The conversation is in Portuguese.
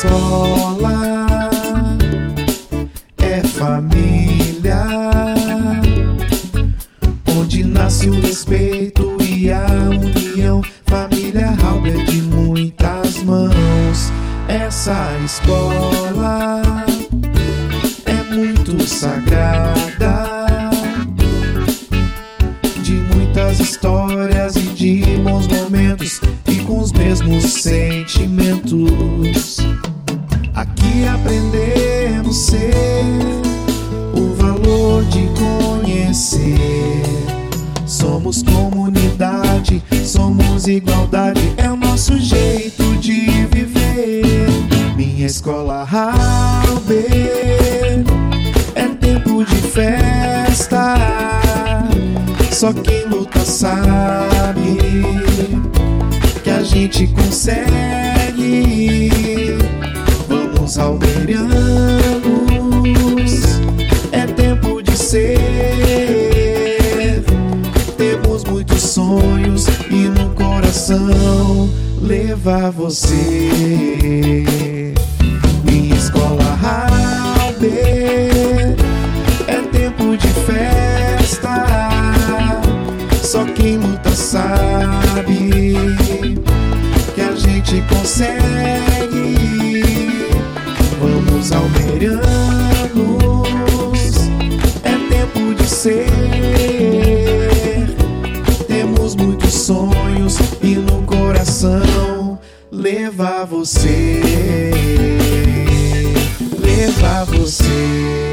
Escola é família, onde nasce o respeito e a união. Família Halber de muitas mãos. Essa escola é muito sagrada, de muitas histórias e de bons momentos e com os mesmos sentimentos. Aqui aprendemos ser o valor de conhecer. Somos comunidade, somos igualdade, é o nosso jeito de viver. Minha escola Halber é tempo de festa. Só quem luta sabe que a gente consegue. Coração levar você. Minha escola Halber é tempo de festa. Só quem luta sabe que a gente consegue. Vamos almerianos, é tempo de ser temos muitos sonhos e no coração levar você, levar você.